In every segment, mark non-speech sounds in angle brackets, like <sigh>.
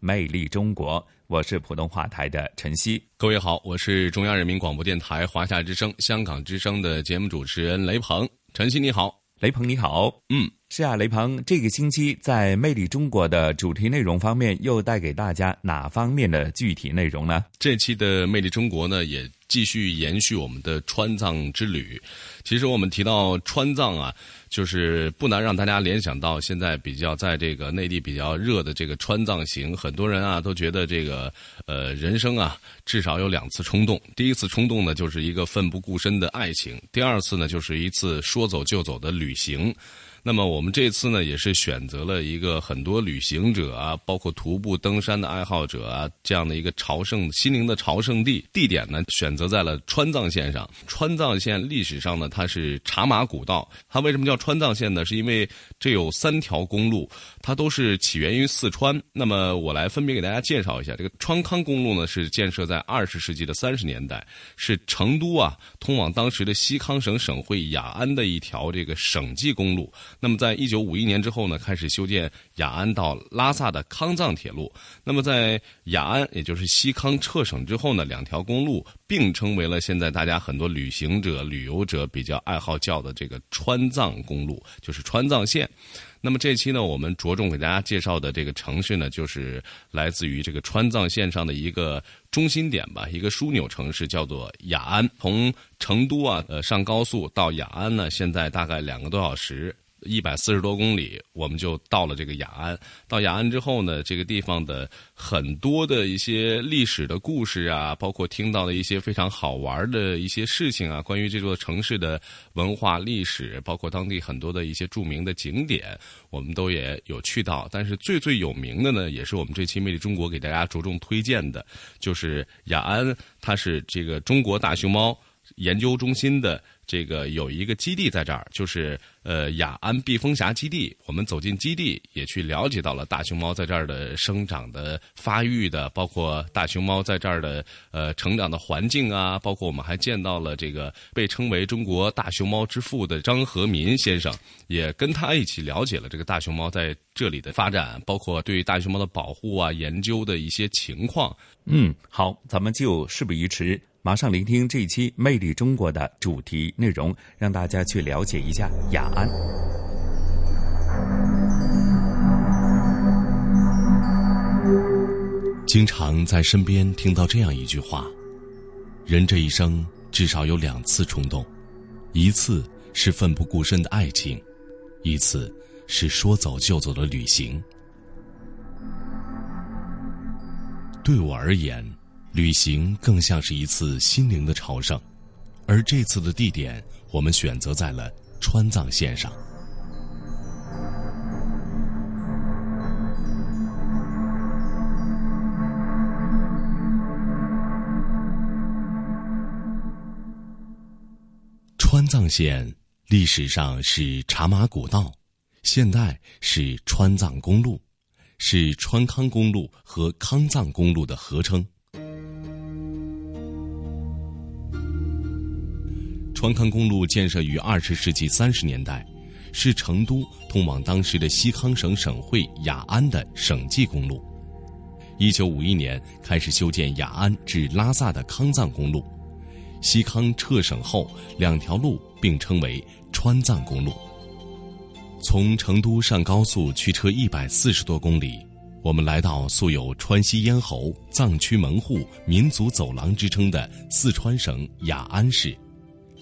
魅力中国》。我是普通话台的陈曦，各位好，我是中央人民广播电台华夏之声、香港之声的节目主持人雷鹏。陈曦你好，雷鹏你好，嗯，是啊，雷鹏，这个星期在《魅力中国》的主题内容方面，又带给大家哪方面的具体内容呢？这期的《魅力中国》呢，也继续延续我们的川藏之旅。其实我们提到川藏啊。就是不难让大家联想到现在比较在这个内地比较热的这个川藏行，很多人啊都觉得这个呃人生啊至少有两次冲动，第一次冲动呢就是一个奋不顾身的爱情，第二次呢就是一次说走就走的旅行。那么我们这次呢，也是选择了一个很多旅行者啊，包括徒步登山的爱好者啊，这样的一个朝圣心灵的朝圣地。地点呢，选择在了川藏线上。川藏线历史上呢，它是茶马古道。它为什么叫川藏线呢？是因为这有三条公路，它都是起源于四川。那么我来分别给大家介绍一下。这个川康公路呢，是建设在二十世纪的三十年代，是成都啊通往当时的西康省省会雅安的一条这个省际公路。那么，在一九五一年之后呢，开始修建雅安到拉萨的康藏铁路。那么，在雅安，也就是西康撤省之后呢，两条公路并称为了现在大家很多旅行者、旅游者比较爱好叫的这个川藏公路，就是川藏线。那么这期呢，我们着重给大家介绍的这个城市呢，就是来自于这个川藏线上的一个中心点吧，一个枢纽城市，叫做雅安。从成都啊，呃，上高速到雅安呢，现在大概两个多小时。一百四十多公里，我们就到了这个雅安。到雅安之后呢，这个地方的很多的一些历史的故事啊，包括听到的一些非常好玩的一些事情啊，关于这座城市的文化历史，包括当地很多的一些著名的景点，我们都也有去到。但是最最有名的呢，也是我们这期《魅力中国》给大家着重推荐的，就是雅安，它是这个中国大熊猫研究中心的。这个有一个基地在这儿，就是呃雅安避风峡基地。我们走进基地，也去了解到了大熊猫在这儿的生长的、发育的，包括大熊猫在这儿的呃成长的环境啊。包括我们还见到了这个被称为中国大熊猫之父的张和民先生，也跟他一起了解了这个大熊猫在这里的发展，包括对大熊猫的保护啊、研究的一些情况。嗯，好，咱们就事不宜迟。马上聆听这一期《魅力中国》的主题内容，让大家去了解一下雅安。经常在身边听到这样一句话：人这一生至少有两次冲动，一次是奋不顾身的爱情，一次是说走就走的旅行。对我而言。旅行更像是一次心灵的朝圣，而这次的地点，我们选择在了川藏线上。川藏线历史上是茶马古道，现代是川藏公路，是川康公路和康藏公路的合称。川康公路建设于二十世纪三十年代，是成都通往当时的西康省省会雅安的省际公路。一九五一年开始修建雅安至拉萨的康藏公路。西康撤省后，两条路并称为川藏公路。从成都上高速驱车一百四十多公里，我们来到素有“川西咽喉”“藏区门户”“民族走廊”之称的四川省雅安市。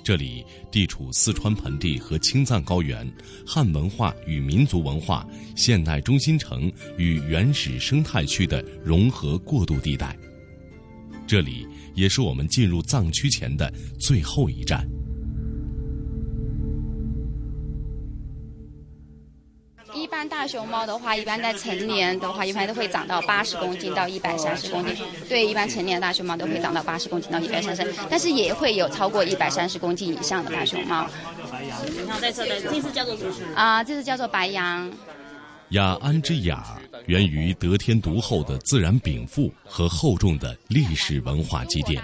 这里地处四川盆地和青藏高原，汉文化与民族文化、现代中心城与原始生态区的融合过渡地带。这里也是我们进入藏区前的最后一站。一般大熊猫的话，一般在成年的话，一般都会长到八十公斤到一百三十公斤。对，一般成年的大熊猫都会长到八十公斤到一百三十，但是也会有超过一百三十公斤以上的大熊猫。然后在这的，这次叫做什么？啊，这是叫做白羊。雅安之雅，源于得天独厚的自然禀赋和厚重的历史文化积淀。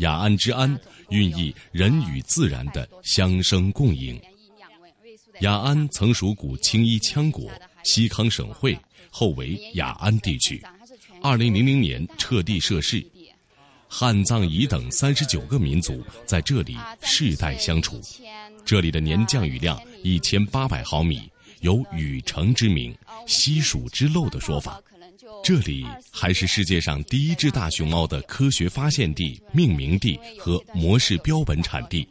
雅安之安，寓意人与自然的相生共赢。雅安曾属古青衣羌国西康省会，后为雅安地区。二零零零年撤地设市，汉藏彝等三十九个民族在这里世代相处。这里的年降雨量一千八百毫米，有“雨城之名，西蜀之漏”的说法。这里还是世界上第一只大熊猫的科学发现地、命名地和模式标本产地。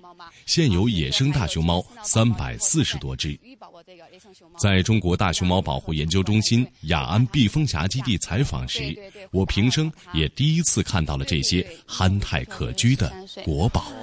现有野生大熊猫三百四十多只。在中国大熊猫保护研究中心雅安碧峰峡基地采访时，我平生也第一次看到了这些憨态可掬的国宝。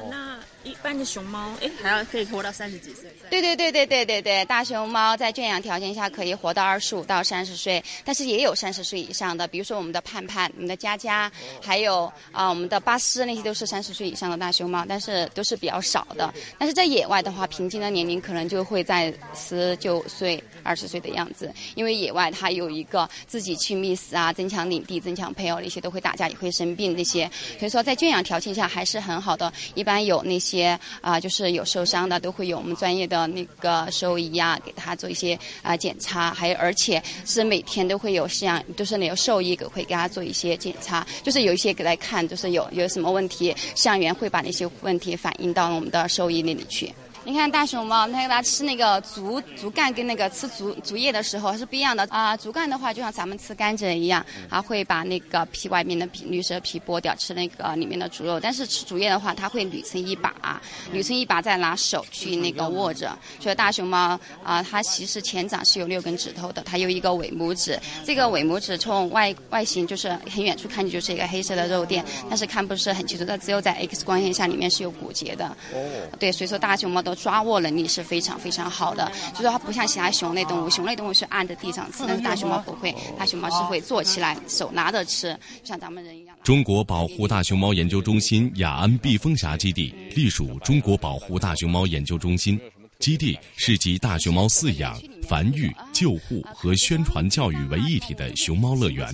一般的熊猫，哎，还要可以活到三十几岁。对对对对对对对，大熊猫在圈养条件下可以活到二十五到三十岁，但是也有三十岁以上的，比如说我们的盼盼、我们的佳佳，还有啊我们的巴斯，那些都是三十岁以上的大熊猫，但是都是比较少的。但是在野外的话，平均的年龄可能就会在十九岁、二十岁的样子，因为野外它有一个自己去觅食啊、增强领地、增强配偶那些都会打架，也会生病那些，所以说在圈养条件下还是很好的。一般有那些。些啊，就是有受伤的，都会有我们专业的那个兽医啊，给他做一些啊检查，还有而且是每天都会有饲养，就是那个兽医给会给他做一些检查，就是有一些给他看，就是有有什么问题，饲养员会把那些问题反映到我们的兽医那里去。你看大熊猫，它给它吃那个竹竹干跟那个吃竹竹叶的时候是不一样的啊。竹干的话，就像咱们吃甘蔗一样，它会把那个皮外面的皮绿色皮剥掉，吃那个里面的竹肉。但是吃竹叶的话，它会捋成一把，捋成一把再拿手去那个握着。所以大熊猫啊，它其实前掌是有六根指头的，它有一个尾拇指。这个尾拇指从外外形就是很远处看去就是一个黑色的肉垫，但是看不是很清楚，它只有在 X 光线下里面是有骨节的。哦。对，所以说大熊猫都。抓握能力是非常非常好的，就是它不像其他熊类动物，熊类动物是按在地上吃，但是大熊猫不会，大熊猫是会坐起来，手拿着吃，就像咱们人一样。中国保护大熊猫研究中心雅安碧峰峡基地隶属中国保护大熊猫研究中心，基地是集大熊猫饲养、繁育、救护和宣传教育为一体的熊猫乐园，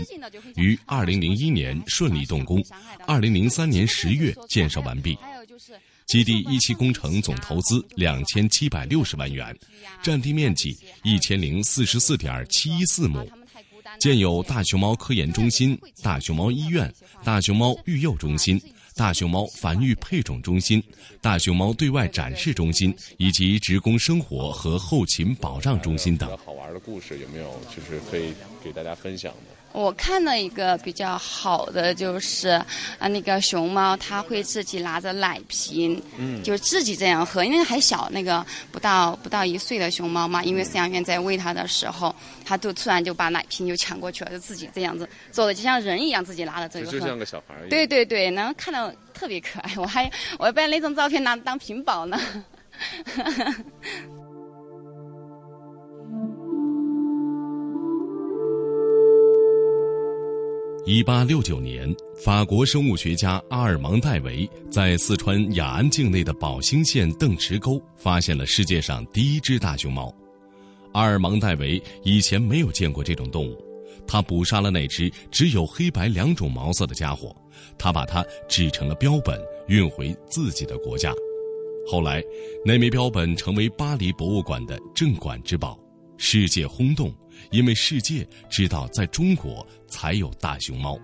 于二零零一年顺利动工，二零零三年十月建设完毕。基地一期工程总投资两千七百六十万元，占地面积一千零四十四点七一四亩，建有大熊猫科研中心、大熊猫医院、大熊猫育幼中心、大熊猫繁育配种中心、大熊猫对外展示中心以及职工生活和后勤保障中心等。好玩的故事有没有？就是可以给大家分享的。我看了一个比较好的，就是啊，那个熊猫它会自己拿着奶瓶，嗯，就自己这样喝，因为还小，那个不到不到一岁的熊猫嘛，因为饲养员在喂它的时候，它就突然就把奶瓶就抢过去了，就自己这样子做的，就像人一样，自己拿着这个喝，就像个小孩一样。对对对，然后看到特别可爱，我还我还把那张照片拿当屏保呢。一八六九年，法国生物学家阿尔芒戴维在四川雅安境内的宝兴县邓池沟发现了世界上第一只大熊猫。阿尔芒戴维以前没有见过这种动物，他捕杀了那只只有黑白两种毛色的家伙，他把它制成了标本，运回自己的国家。后来，那枚标本成为巴黎博物馆的镇馆之宝，世界轰动。因为世界知道，在中国才有大熊猫。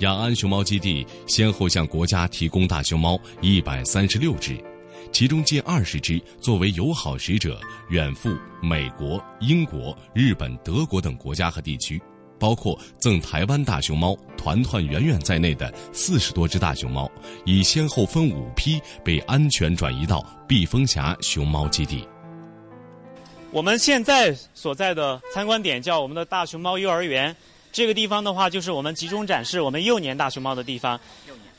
雅安熊猫基地先后向国家提供大熊猫一百三十六只，其中近二十只作为友好使者远赴美国、英国、日本、德国等国家和地区，包括赠台湾大熊猫团团圆圆在内的四十多只大熊猫，已先后分五批被安全转移到避风峡熊猫基地。我们现在所在的参观点叫我们的大熊猫幼儿园，这个地方的话就是我们集中展示我们幼年大熊猫的地方。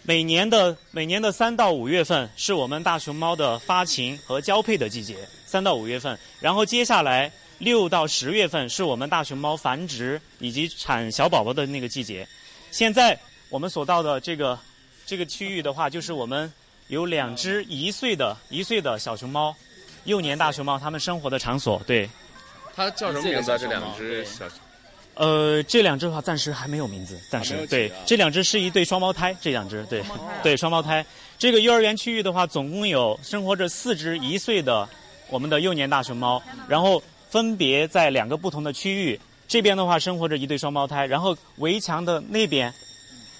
每年的每年的三到五月份是我们大熊猫的发情和交配的季节，三到五月份。然后接下来六到十月份是我们大熊猫繁殖以及产小宝宝的那个季节。现在我们所到的这个这个区域的话，就是我们有两只一岁的一岁的小熊猫，幼年大熊猫它们生活的场所。对，它叫什么名字啊？这两只小。呃，这两只的话暂时还没有名字，暂时对，这两只是一对双胞胎，这两只对，对双胞胎。这个幼儿园区域的话，总共有生活着四只一岁的我们的幼年大熊猫，然后分别在两个不同的区域。这边的话生活着一对双胞胎，然后围墙的那边，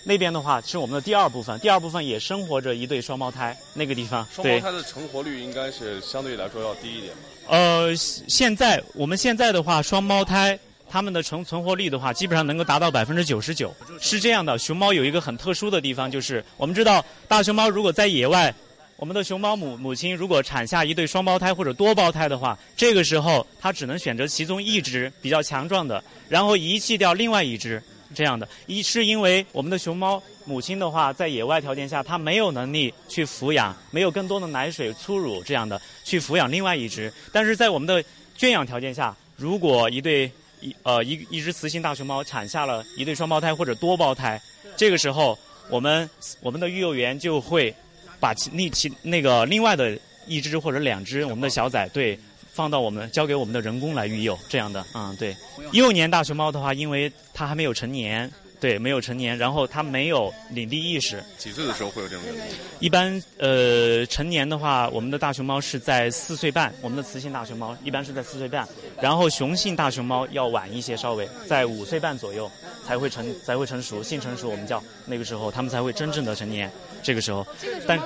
那边的话是我们的第二部分，第二部分也生活着一对双胞胎，那个地方。双胞胎的成活率应该是相对来说要低一点吧？呃，现在我们现在的话，双胞胎。它们的成存活率的话，基本上能够达到百分之九十九。是这样的，熊猫有一个很特殊的地方，就是我们知道大熊猫如果在野外，我们的熊猫母母亲如果产下一对双胞胎或者多胞胎的话，这个时候它只能选择其中一只比较强壮的，然后遗弃掉另外一只。这样的，一是因为我们的熊猫母亲的话，在野外条件下，它没有能力去抚养，没有更多的奶水、粗乳这样的去抚养另外一只。但是在我们的圈养条件下，如果一对一呃一一只雌性大熊猫产下了一对双胞胎或者多胞胎，这个时候我们我们的育幼员就会把其另其那个另外的一只或者两只我们的小崽对放到我们交给我们的人工来育幼这样的嗯对幼年大熊猫的话，因为它还没有成年。对，没有成年，然后它没有领地意识。几岁的时候会有这种？一般呃，成年的话，我们的大熊猫是在四岁半，我们的雌性大熊猫一般是在四岁半，然后雄性大熊猫要晚一些，稍微在五岁半左右才会成才会成熟，性成熟我们叫那个时候，它们才会真正的成年。这个时候，但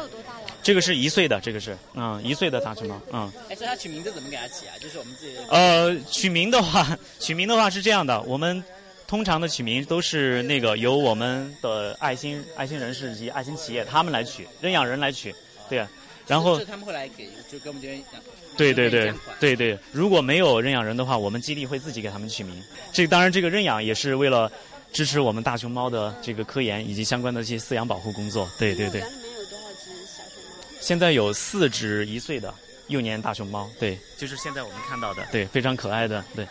这个是一岁的，这个是嗯一岁的大熊猫嗯。哎，所以它取名字怎么给它起啊？就是我们自己。呃，取名的话，<laughs> 取名的话是这样的，我们。通常的取名都是那个由我们的爱心爱心人士以及爱心企业他们来取，认养人来取，对啊。然后他们会来给，就给我们这边。对对对对对，如果没有认养人的话，我们基地会自己给他们取名。这当然，这个认养也是为了支持我们大熊猫的这个科研以及相关的一些饲养保护工作。对对对。里面有多少只小熊猫？现在有四只一岁的幼年大熊猫，对，就是现在我们看到的，对，非常可爱的，对。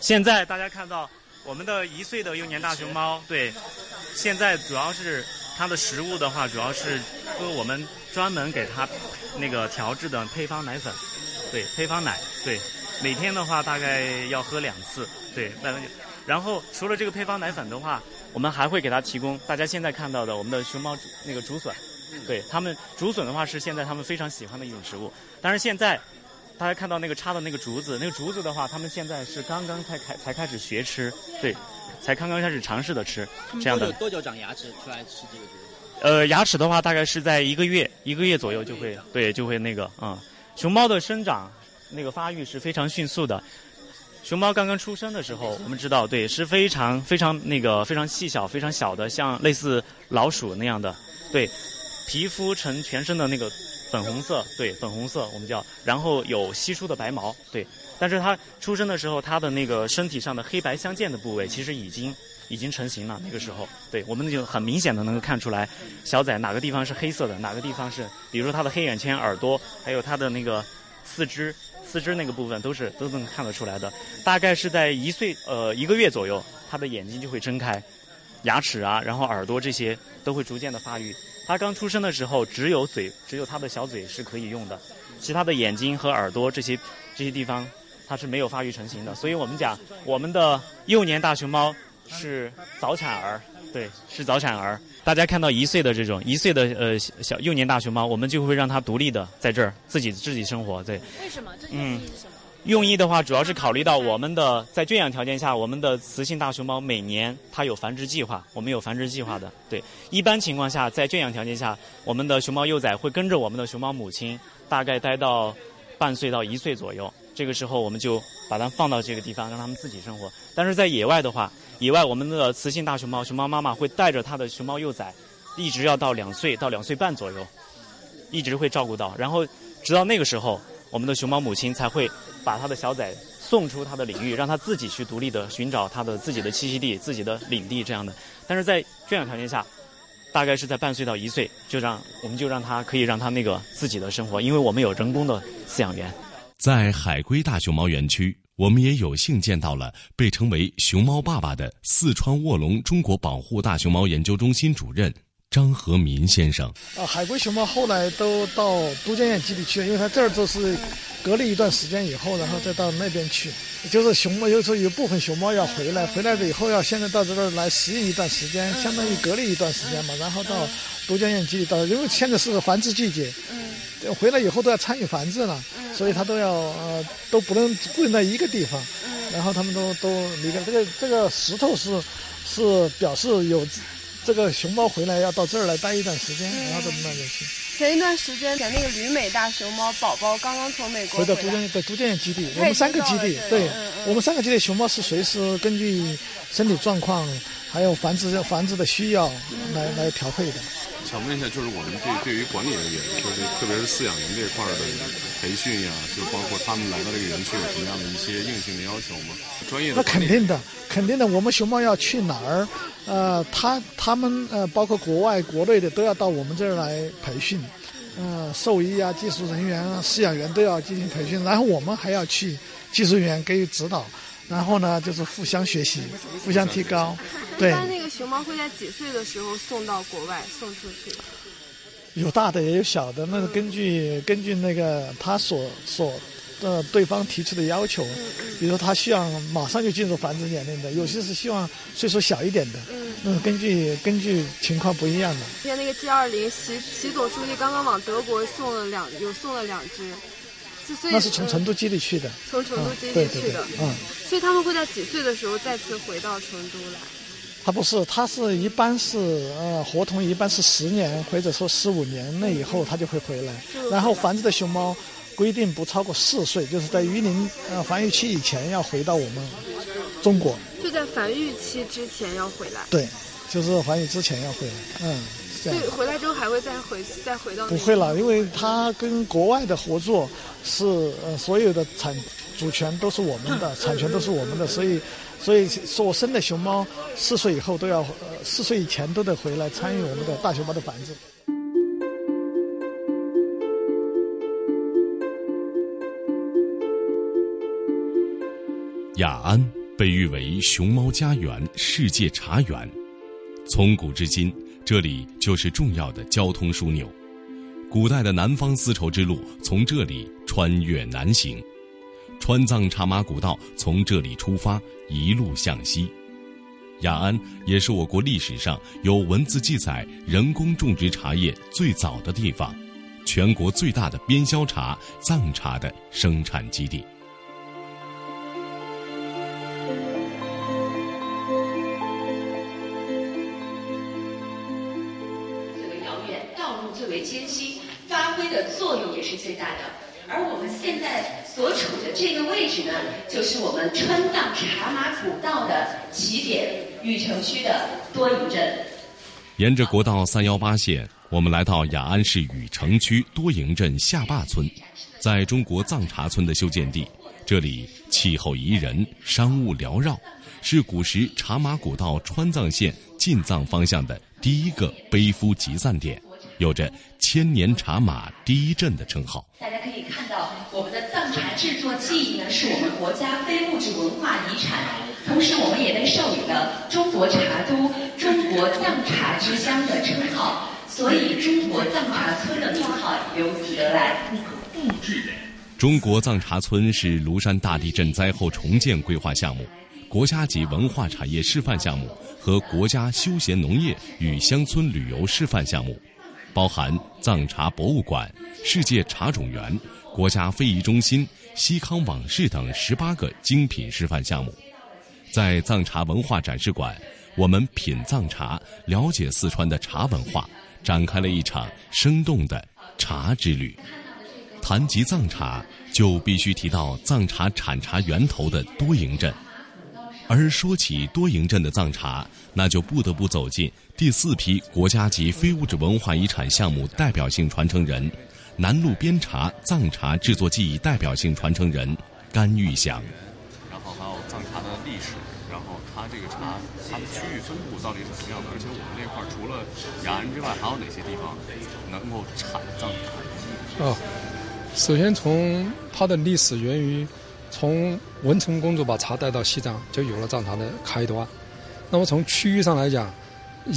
现在大家看到。我们的一岁的幼年大熊猫，对，现在主要是它的食物的话，主要是喝我们专门给它那个调制的配方奶粉，对，配方奶，对，每天的话大概要喝两次，对，然后除了这个配方奶粉的话，我们还会给它提供大家现在看到的我们的熊猫那个竹笋，对他们竹笋的话是现在他们非常喜欢的一种食物，但是现在。大家看到那个插的那个竹子，那个竹子的话，他们现在是刚刚才开才开始学吃，对，才刚刚开始尝试的吃，这样的。多久长牙齿出来吃这个竹子？呃，牙齿的话，大概是在一个月，一个月左右就会，对，就会那个啊。熊猫的生长那个发育是非常迅速的。熊猫刚刚出生的时候，我们知道，对，是非常非常那个非常细小、非常小的，像类似老鼠那样的，对，皮肤呈全身的那个。粉红色，对，粉红色我们叫，然后有稀疏的白毛，对，但是它出生的时候，它的那个身体上的黑白相间的部位其实已经已经成型了。那个时候，对，我们就很明显的能够看出来，小崽哪个地方是黑色的，哪个地方是，比如说它的黑眼圈、耳朵，还有它的那个四肢，四肢那个部分都是都能看得出来的。大概是在一岁呃一个月左右，它的眼睛就会睁开，牙齿啊，然后耳朵这些都会逐渐的发育。它刚出生的时候，只有嘴，只有它的小嘴是可以用的，其他的眼睛和耳朵这些这些地方，它是没有发育成型的。所以我们讲，我们的幼年大熊猫是早产儿，对，是早产儿。大家看到一岁的这种一岁的呃小幼年大熊猫，我们就会让它独立的在这儿自己自己生活，对。为什么？这原因是什么？用意的话，主要是考虑到我们的在圈养条件下，我们的雌性大熊猫每年它有繁殖计划，我们有繁殖计划的。对，一般情况下，在圈养条件下，我们的熊猫幼崽会跟着我们的熊猫母亲，大概待到半岁到一岁左右。这个时候，我们就把它放到这个地方，让它们自己生活。但是在野外的话，野外，我们的雌性大熊猫熊猫妈妈会带着它的熊猫幼崽，一直要到两岁到两岁半左右，一直会照顾到，然后直到那个时候，我们的熊猫母亲才会把它的小崽送出它的领域，让它自己去独立的寻找它的自己的栖息地、自己的领地这样的。但是在圈养条件下，大概是在半岁到一岁，就让我们就让它可以让它那个自己的生活，因为我们有人工的饲养员。在海龟大熊猫园区，我们也有幸见到了被称为“熊猫爸爸”的四川卧龙中国保护大熊猫研究中心主任。张和民先生，啊，海龟熊猫后来都到都江堰基地去了，因为它这儿都是隔离一段时间以后，然后再到那边去。就是熊猫有时候有部分熊猫要回来，回来了以后要现在到这儿来适应一段时间，相当于隔离一段时间嘛，然后到都江堰基地到，因为现在是个繁殖季节，嗯，回来以后都要参与繁殖了，嗯，所以它都要呃都不能固定在一个地方，嗯，然后他们都都离开这个这个石头是是表示有。这个熊猫回来要到这儿来待一段时间，然后到那边去。前一段时间，前那个旅美大熊猫宝宝刚刚从美国回到都江对都江堰基地，我们三个基地，对，我们三个基地熊猫是随时根据身体状况还有繁殖繁殖的需要来来调配的。想问一下，就是我们对对于管理人员，就是特别是饲养员这块的培训呀，就包括他们来到这个园区有什么样的一些硬性的要求吗？专业的那肯定的，肯定的。我们熊猫要去哪儿，呃，他他们呃，包括国外国内的都要到我们这儿来培训，呃，兽医啊、技术人员啊、饲养员都要进行培训，然后我们还要去技术员给予指导。然后呢，就是互相学习，互相提高。对。一般那个熊猫会在几岁的时候送到国外送出去？有大的也有小的，那是根据根据那个他所所的对方提出的要求。比如他希望马上就进入繁殖年龄的，有些是希望岁数小一点的。嗯。那根据根据情况不一样的。像那个 G 二零，习习总书记刚刚往德国送了两，有送了两只。那是从成都基地去的，从成都基地去的，嗯，所以他们会在几岁的时候再次回到成都来？他不是，他是一般是呃，合同一般是十年或者说十五年那以后他就会回来，然后繁殖的熊猫规定不超过四岁，就是在育龄呃繁育期以前要回到我们中国，就在繁育期之前要回来，对，就是繁育之前要回来，嗯。所以回来之后还会再回再回到？不会了，因为他跟国外的合作是呃所有的产主权都是我们的，产权都是我们的，所以所以所生的熊猫四岁以后都要呃四岁以前都得回来参与我们的大熊猫的繁殖。雅安被誉为熊猫家园、世界茶园，从古至今。这里就是重要的交通枢纽，古代的南方丝绸之路从这里穿越南行，川藏茶马古道从这里出发，一路向西。雅安也是我国历史上有文字记载人工种植茶叶最早的地方，全国最大的边销茶藏茶的生产基地。所处的这个位置呢就是我们川藏茶马古道的起点禹城区的多营镇。沿着国道三幺八线，我们来到雅安市禹城区多营镇下坝村，在中国藏茶村的修建地。这里气候宜人，商务缭绕，是古时茶马古道川藏线进藏方向的第一个背夫集散点。有着“千年茶马第一镇”的称号。大家可以看到，我们的藏茶制作技艺呢，是我们国家非物质文化遗产。同时，我们也被授予了“中国茶都”“中国藏茶之乡”的称号，所以“中国藏茶村”的名号由此得来。中国藏茶村是庐山大地震灾后重建规划项目、国家级文化产业示范项目和国家休闲农业与乡村旅游示范项目。包含藏茶博物馆、世界茶种园、国家非遗中心、西康往事等十八个精品示范项目。在藏茶文化展示馆，我们品藏茶，了解四川的茶文化，展开了一场生动的茶之旅。谈及藏茶，就必须提到藏茶产茶源头的多营镇。而说起多营镇的藏茶，那就不得不走进第四批国家级非物质文化遗产项目代表性传承人——南路边茶藏茶制作技艺代表性传承人甘玉祥。然后还有藏茶的历史，然后它这个茶它的区域分布到底是什么样的？而且我们这块儿除了雅安之外，还有哪些地方能够产藏茶？啊，首先从它的历史源于。从文成公主把茶带到西藏，就有了藏茶的开端。那么从区域上来讲，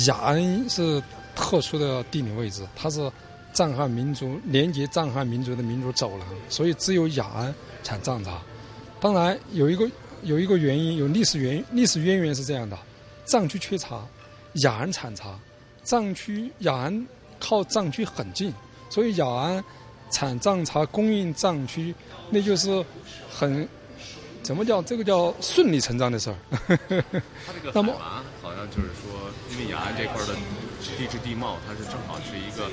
雅安是特殊的地理位置，它是藏汉民族连接藏汉民族的民族走廊，所以只有雅安产藏茶。当然有一个有一个原因，有历史原，历史渊源是这样的：藏区缺茶，雅安产茶。藏区雅安靠藏区很近，所以雅安产藏茶供应藏区，那就是。很，怎么叫这个叫顺理成章的事儿？它这个海拔好像就是说，因为雅安这块的地质地貌，它是正好是一个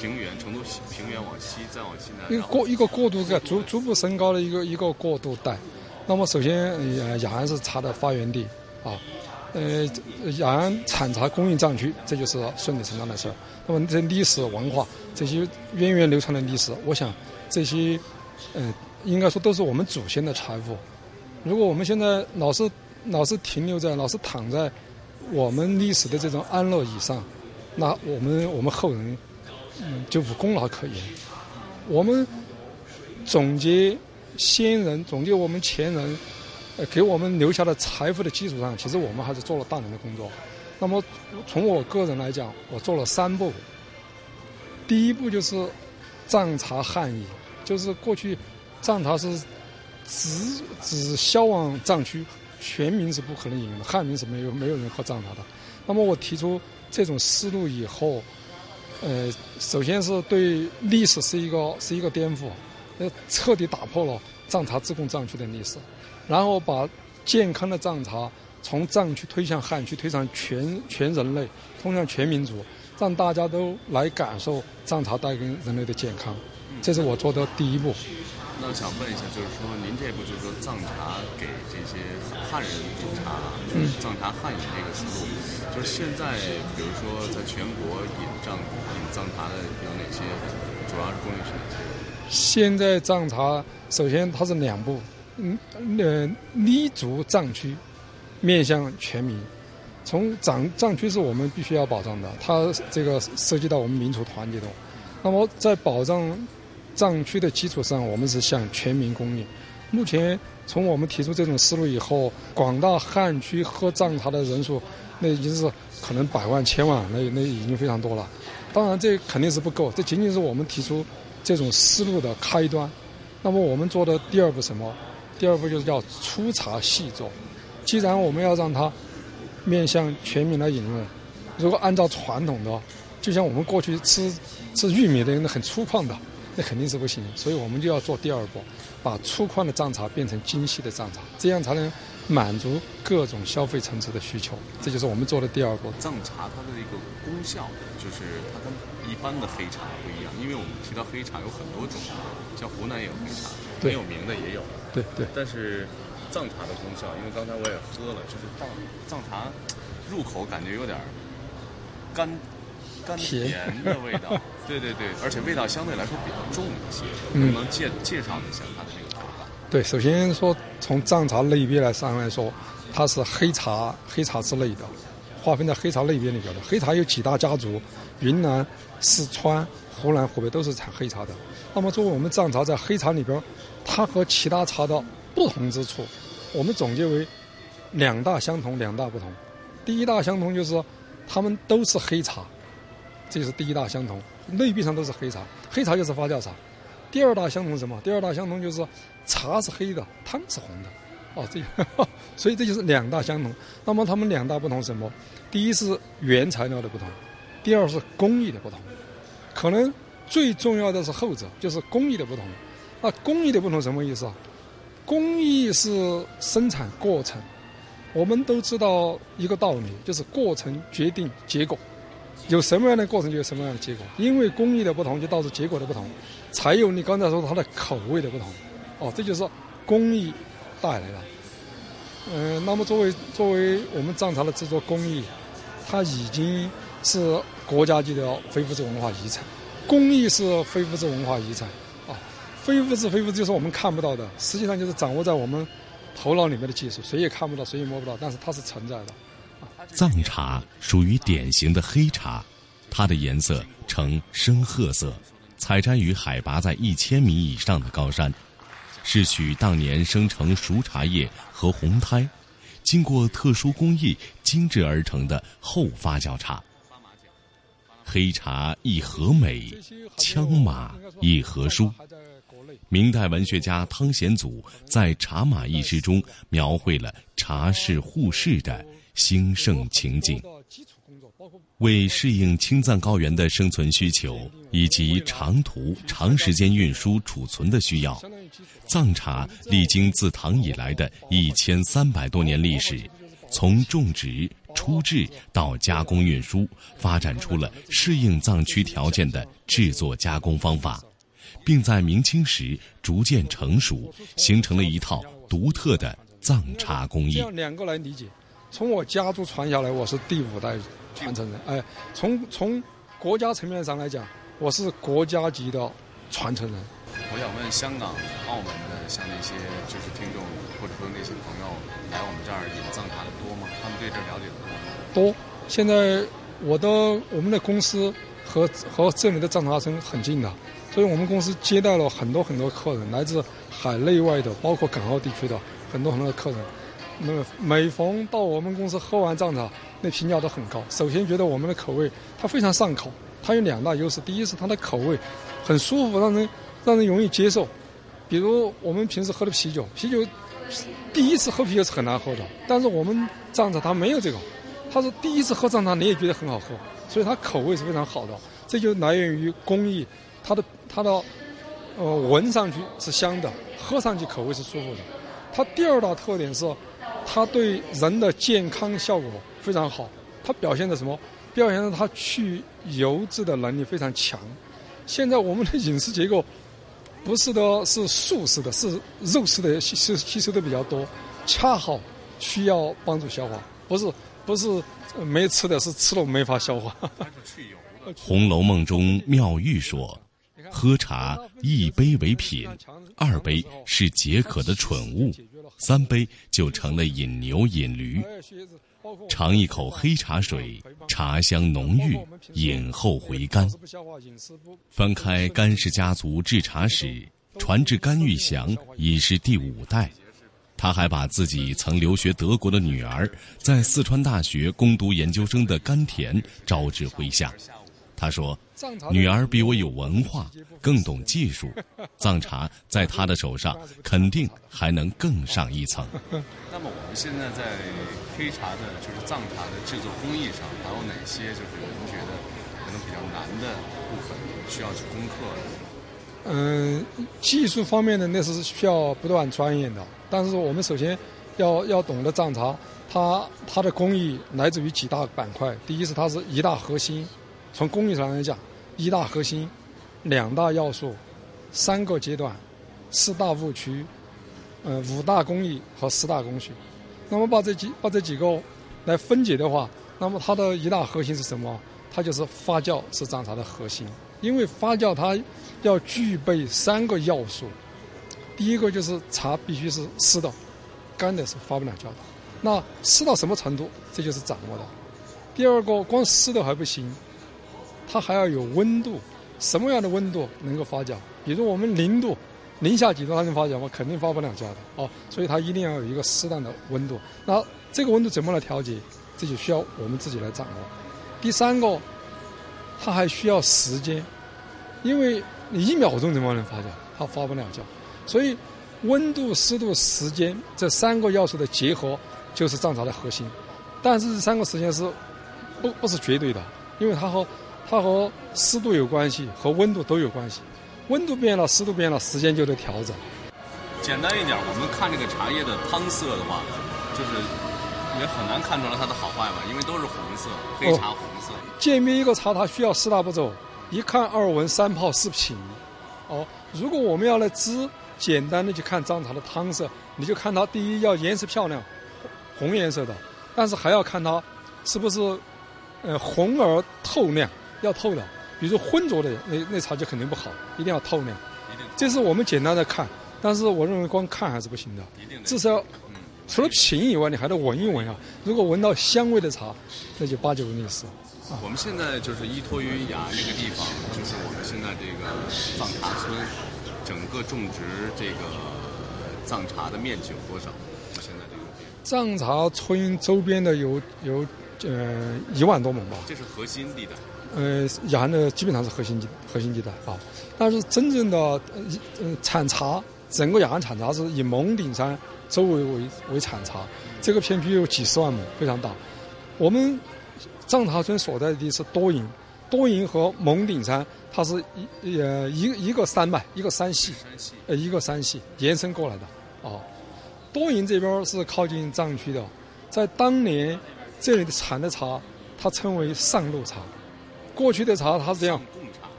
平原，成都平原往西再往西南，一个过一个过渡带逐逐步升高的一个一个过渡带。那么首先，雅雅安是茶的发源地啊，呃，雅安产茶供应藏区，这就是顺理成章的事儿。那么这历史文化这些源远流长的历史，我想这些，嗯。应该说都是我们祖先的财富。如果我们现在老是老是停留在老是躺在我们历史的这种安乐椅上，那我们我们后人嗯就无功劳可言。我们总结先人，总结我们前人呃给我们留下的财富的基础上，其实我们还是做了大量的工作。那么从我个人来讲，我做了三步。第一步就是藏茶汉译，就是过去。藏茶是只只销往藏区，全民是不可能饮用的，汉民是没有没有人喝藏茶的。那么我提出这种思路以后，呃，首先是对历史是一个是一个颠覆，呃，彻底打破了藏茶自贡藏区的历史，然后把健康的藏茶从藏区推向汉区，推向全全人类，通向全民族，让大家都来感受藏茶带给人类的健康。这是我做的第一步。那我想问一下，就是说，您这步就是说藏茶给这些汉人煮茶，就是藏茶汉饮这个思路，就是现在，比如说在全国饮藏饮藏茶的有哪些？主要是供应是哪些？现在藏茶首先它是两步，嗯呃，立足藏区，面向全民。从藏藏区是我们必须要保障的，它这个涉及到我们民族团结的。那么在保障。藏区的基础上，我们是向全民供应。目前，从我们提出这种思路以后，广大汉区喝藏茶的人数，那已经是可能百万、千万，那那已经非常多了。当然，这肯定是不够，这仅仅是我们提出这种思路的开端。那么，我们做的第二步什么？第二步就是叫粗茶细做。既然我们要让它面向全民来饮用，如果按照传统的，就像我们过去吃吃玉米的人很粗犷的。那肯定是不行，所以我们就要做第二步，把粗犷的藏茶变成精细的藏茶，这样才能满足各种消费层次的需求。这就是我们做的第二步。藏茶它的一个功效，就是它跟一般的黑茶不一样，因为我们提到黑茶有很多种，像湖南也有黑茶，很有名的也有。对对。但是藏茶的功效，因为刚才我也喝了，就是藏藏茶入口感觉有点干。甘甜的味道，<laughs> 对对对，而且味道相对来说比较重一些。能不能介介绍一下它的这个口感？对，首先说从藏茶类别来上来说，它是黑茶黑茶之类的，划分在黑茶类别里边的。黑茶有几大家族，云南、四川、湖南、湖北都是产黑茶的。那么作为我们藏茶在黑茶里边，它和其他茶的不同之处，我们总结为两大相同，两大不同。第一大相同就是它们都是黑茶。这是第一大相同，内壁上都是黑茶，黑茶就是发酵茶。第二大相同什么？第二大相同就是茶是黑的，汤是红的。哦，这，所以这就是两大相同。那么它们两大不同什么？第一是原材料的不同，第二是工艺的不同。可能最重要的是后者，就是工艺的不同。那工艺的不同什么意思啊？工艺是生产过程，我们都知道一个道理，就是过程决定结果。有什么样的过程，就有什么样的结果。因为工艺的不同，就导致结果的不同，才有你刚才说它的口味的不同。哦，这就是工艺带来的。嗯，那么作为作为我们藏茶的制作工艺，它已经是国家级的非物质文化遗产。工艺是非物质文化遗产啊，非物质非物质就是我们看不到的，实际上就是掌握在我们头脑里面的技术，谁也看不到，谁也摸不到，但是它是存在的。藏茶属于典型的黑茶，它的颜色呈深褐色，采摘于海拔在一千米以上的高山，是取当年生成熟茶叶和红胎，经过特殊工艺精制而成的后发酵茶。黑茶亦和美，枪马亦和书。明代文学家汤显祖在《茶马》一诗中描绘了茶是互市的兴盛情景。为适应青藏高原的生存需求以及长途长时间运输储存的需要，藏茶历经自唐以来的一千三百多年历史，从种植。出制到加工运输，发展出了适应藏区条件的制作加工方法，并在明清时逐渐成熟，形成了一套独特的藏茶工艺。这样两个来理解，从我家族传下来，我是第五代传承人。哎，从从国家层面上来讲，我是国家级的传承人。我想问香港、澳门的，像那些就是听众，或者说那些朋友来我们这儿饮藏茶的多吗？他们对这了解的？多，现在我的我们的公司和和这里的藏茶村很近的，所以我们公司接待了很多很多客人，来自海内外的，包括港澳地区的很多很多的客人。那么每逢到我们公司喝完藏茶，那评价都很高。首先觉得我们的口味它非常上口，它有两大优势：第一是它的口味很舒服，让人让人容易接受。比如我们平时喝的啤酒，啤酒第一次喝啤酒是很难喝的，但是我们藏茶它没有这个。它是：“第一次喝藏茶，你也觉得很好喝，所以它口味是非常好的。这就来源于工艺，它的它的，呃，闻上去是香的，喝上去口味是舒服的。它第二大特点是，它对人的健康效果非常好。它表现的什么？表现的它去油脂的能力非常强。现在我们的饮食结构不是的是素食的，是肉食的吸吸吸收的比较多，恰好需要帮助消化，不是。”不是没吃的是吃了没法消化。<laughs>《红楼梦》中妙玉说：“喝茶一杯为品，二杯是解渴的蠢物，三杯就成了引牛引驴。尝一口黑茶水，茶香浓郁，饮后回甘。翻开甘氏家族制茶史，传至甘玉祥已是第五代。”他还把自己曾留学德国的女儿，在四川大学攻读研究生的甘甜招至麾下。他说：“女儿比我有文化，更懂技术，<laughs> 藏茶在她的手上肯定还能更上一层。<laughs> ”那么我们现在在黑茶的，就是藏茶的制作工艺上，还有哪些就是您觉得可能比较难的部分，需要去攻克的？嗯，技术方面的那是需要不断钻研的。但是我们首先要要懂得藏茶，它它的工艺来自于几大板块。第一是它是一大核心，从工艺上来讲，一大核心，两大要素，三个阶段，四大误区，呃，五大工艺和四大工序。那么把这几把这几个来分解的话，那么它的一大核心是什么？它就是发酵是藏茶的核心。因为发酵它要具备三个要素，第一个就是茶必须是湿的，干的是发不了酵的。那湿到什么程度，这就是掌握的。第二个，光湿的还不行，它还要有温度。什么样的温度能够发酵？比如我们零度，零下几度它能发酵吗？肯定发不了酵的。哦，所以它一定要有一个适当的温度。那这个温度怎么来调节？这就需要我们自己来掌握。第三个。它还需要时间，因为你一秒钟怎么能发酵？它发不了酵，所以温度、湿度、时间这三个要素的结合就是藏茶的核心。但是这三个时间是不不是绝对的，因为它和它和湿度有关系，和温度都有关系。温度变了，湿度变了，时间就得调整。简单一点，我们看这个茶叶的汤色的话，就是也很难看出来它的好坏吧，因为都是红色，黑茶红色。鉴别一个茶，它需要四大步骤：一看、二闻、三泡、四品。哦，如果我们要来知简单的去看藏茶的汤色，你就看它第一要颜色漂亮，红颜色的，但是还要看它是不是呃红而透亮，要透的。比如说浑浊的那那茶就肯定不好，一定要透亮。这是我们简单的看，但是我认为光看还是不行的，至少除了品以外，你还得闻一闻啊。如果闻到香味的茶，那就八九不离十。我们现在就是依托于雅安这个地方，就是我们现在这个藏茶村，整个种植这个藏茶的面积有多少？现在这个藏茶村周边的有有呃一万多亩吧。这是核心地带。呃，雅安的基本上是核心地核心地带啊，但是真正的呃产茶，整个雅安产茶是以蒙顶山周围为为产茶，这个片区有几十万亩，非常大。我们藏茶村所在地是多营，多营和蒙顶山它是一呃一一个山脉，一个山系，呃一个山系延伸过来的啊。多营这边是靠近藏区的，在当年这里的产的茶，它称为上路茶。过去的茶它是这样，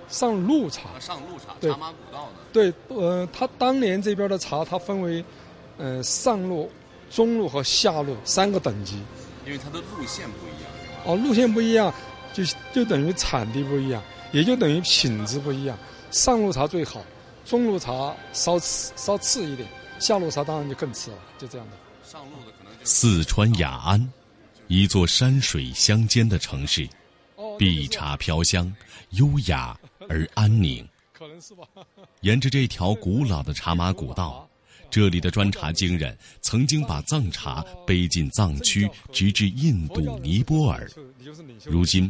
上路茶，上路茶，对，茶马古道的。对，呃，它当年这边的茶，它分为，呃，上路、中路和下路三个等级。因为它的路线不一样，哦，路线不一样，就就等于产地不一样，也就等于品质不一样。上路茶最好，中路茶稍次稍次一点，下路茶当然就更次了，就这样的。上路的可能。四川雅安，一座山水相间的城市。碧茶飘香，优雅而安宁。可能是吧。沿着这条古老的茶马古道，这里的专茶精人曾经把藏茶背进藏区，直至印度、尼泊尔。如今，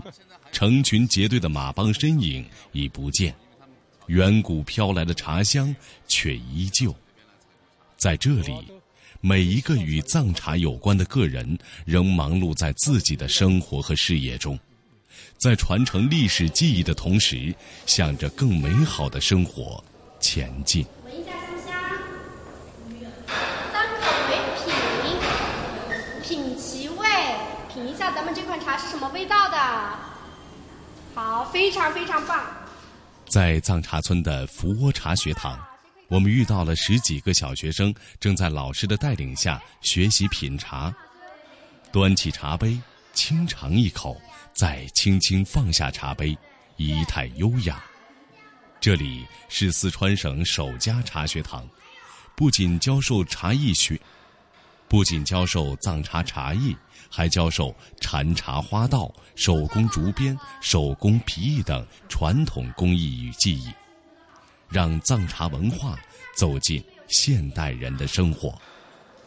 成群结队的马帮身影已不见，远古飘来的茶香却依旧。在这里，每一个与藏茶有关的个人仍忙碌在自己的生活和事业中。在传承历史记忆的同时，向着更美好的生活前进。闻一下香香，三口为品，品其味，品一下咱们这款茶是什么味道的。好，非常非常棒。在藏茶村的福窝茶学堂，我们遇到了十几个小学生，正在老师的带领下学习品茶。端起茶杯，轻尝一口。再轻轻放下茶杯，仪态优雅。这里是四川省首家茶学堂，不仅教授茶艺学，不仅教授藏茶茶艺，还教授禅茶花道、手工竹编、手工皮艺等传统工艺与技艺，让藏茶文化走进现代人的生活。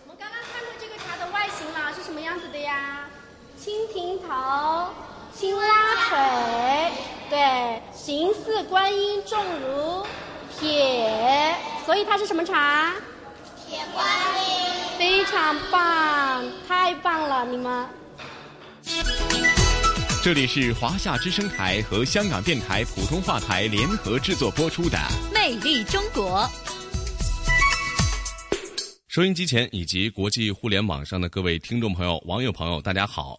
我们刚刚看过这个茶的外形了，是什么样子的呀？蜻蜓头。青蛙腿，对，形似观音，重如铁，所以它是什么茶？铁观音。非常棒，太棒了，你们。这里是华夏之声台和香港电台普通话台联合制作播出的《魅力中国》。收音机前以及国际互联网上的各位听众朋友、网友朋友，大家好。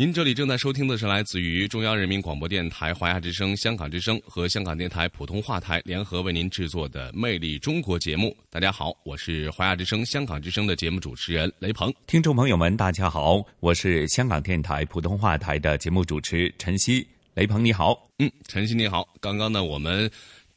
您这里正在收听的是来自于中央人民广播电台华夏之声、香港之声和香港电台普通话台联合为您制作的《魅力中国》节目。大家好，我是华夏之声、香港之声的节目主持人雷鹏。听众朋友们，大家好，我是香港电台普通话台的节目主持陈曦。雷鹏你好，嗯，陈曦你好。刚刚呢，我们。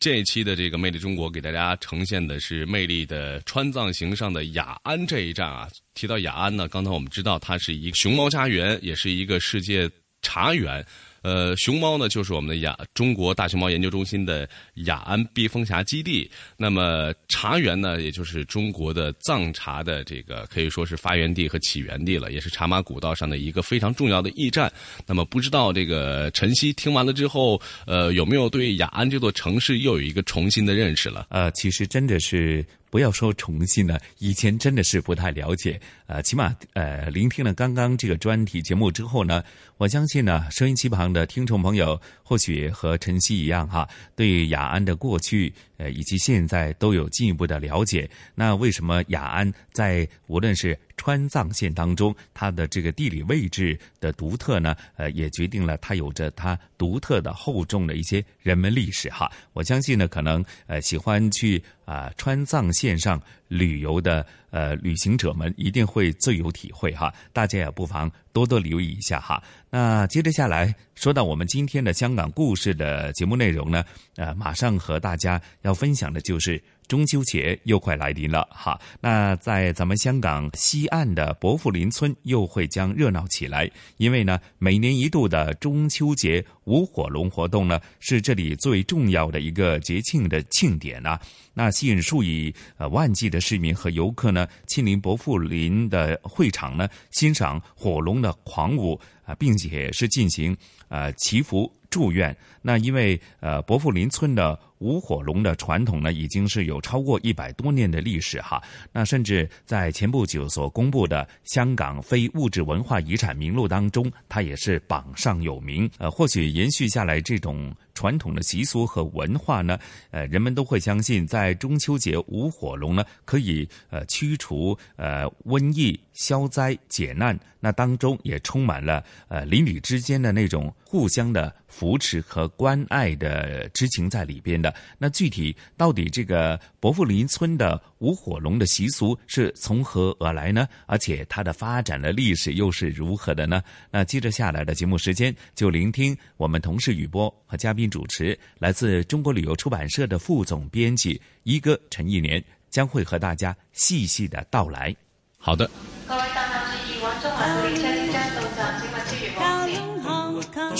这一期的这个《魅力中国》给大家呈现的是魅力的川藏行上的雅安这一站啊。提到雅安呢，刚才我们知道它是一个熊猫家园，也是一个世界茶园。呃，熊猫呢，就是我们的雅中国大熊猫研究中心的雅安避风峡基地。那么茶园呢，也就是中国的藏茶的这个可以说是发源地和起源地了，也是茶马古道上的一个非常重要的驿站。那么不知道这个晨曦听完了之后，呃，有没有对雅安这座城市又有一个重新的认识了？呃，其实真的是。不要说重庆呢，以前真的是不太了解。呃，起码呃，聆听了刚刚这个专题节目之后呢，我相信呢，收音机旁的听众朋友或许和晨曦一样哈，对雅安的过去呃以及现在都有进一步的了解。那为什么雅安在无论是川藏线当中，它的这个地理位置的独特呢，呃，也决定了它有着它独特的厚重的一些人文历史哈。我相信呢，可能呃喜欢去啊川藏线上旅游的呃旅行者们一定会最有体会哈。大家也不妨多多留意一下哈。那接着下来说到我们今天的香港故事的节目内容呢，呃，马上和大家要分享的就是中秋节又快来临了哈。那在咱们香港西岸的薄扶林村又会将热闹起来，因为呢，每年一度的中秋节舞火龙活动呢，是这里最重要的一个节庆的庆典啊。那吸引数以呃万计的市民和游客呢，亲临薄扶林的会场呢，欣赏火龙的狂舞啊，并且是进行呃祈福祝愿。那因为呃伯父林村的舞火龙的传统呢，已经是有超过一百多年的历史哈。那甚至在前不久所公布的香港非物质文化遗产名录当中，它也是榜上有名。呃，或许延续下来这种传统的习俗和文化呢，呃，人们都会相信，在中秋节舞火龙呢，可以呃驱除呃瘟疫、消灾解难。那当中也充满了呃邻里之间的那种互相的扶持和关爱的之情在里边的。那具体到底这个薄扶林村的舞火龙的习俗是从何而来呢？而且它的发展的历史又是如何的呢？那接着下来的节目时间，就聆听我们同事雨波和嘉宾主持，来自中国旅游出版社的副总编辑一哥陈一年将会和大家细细的道来。好的。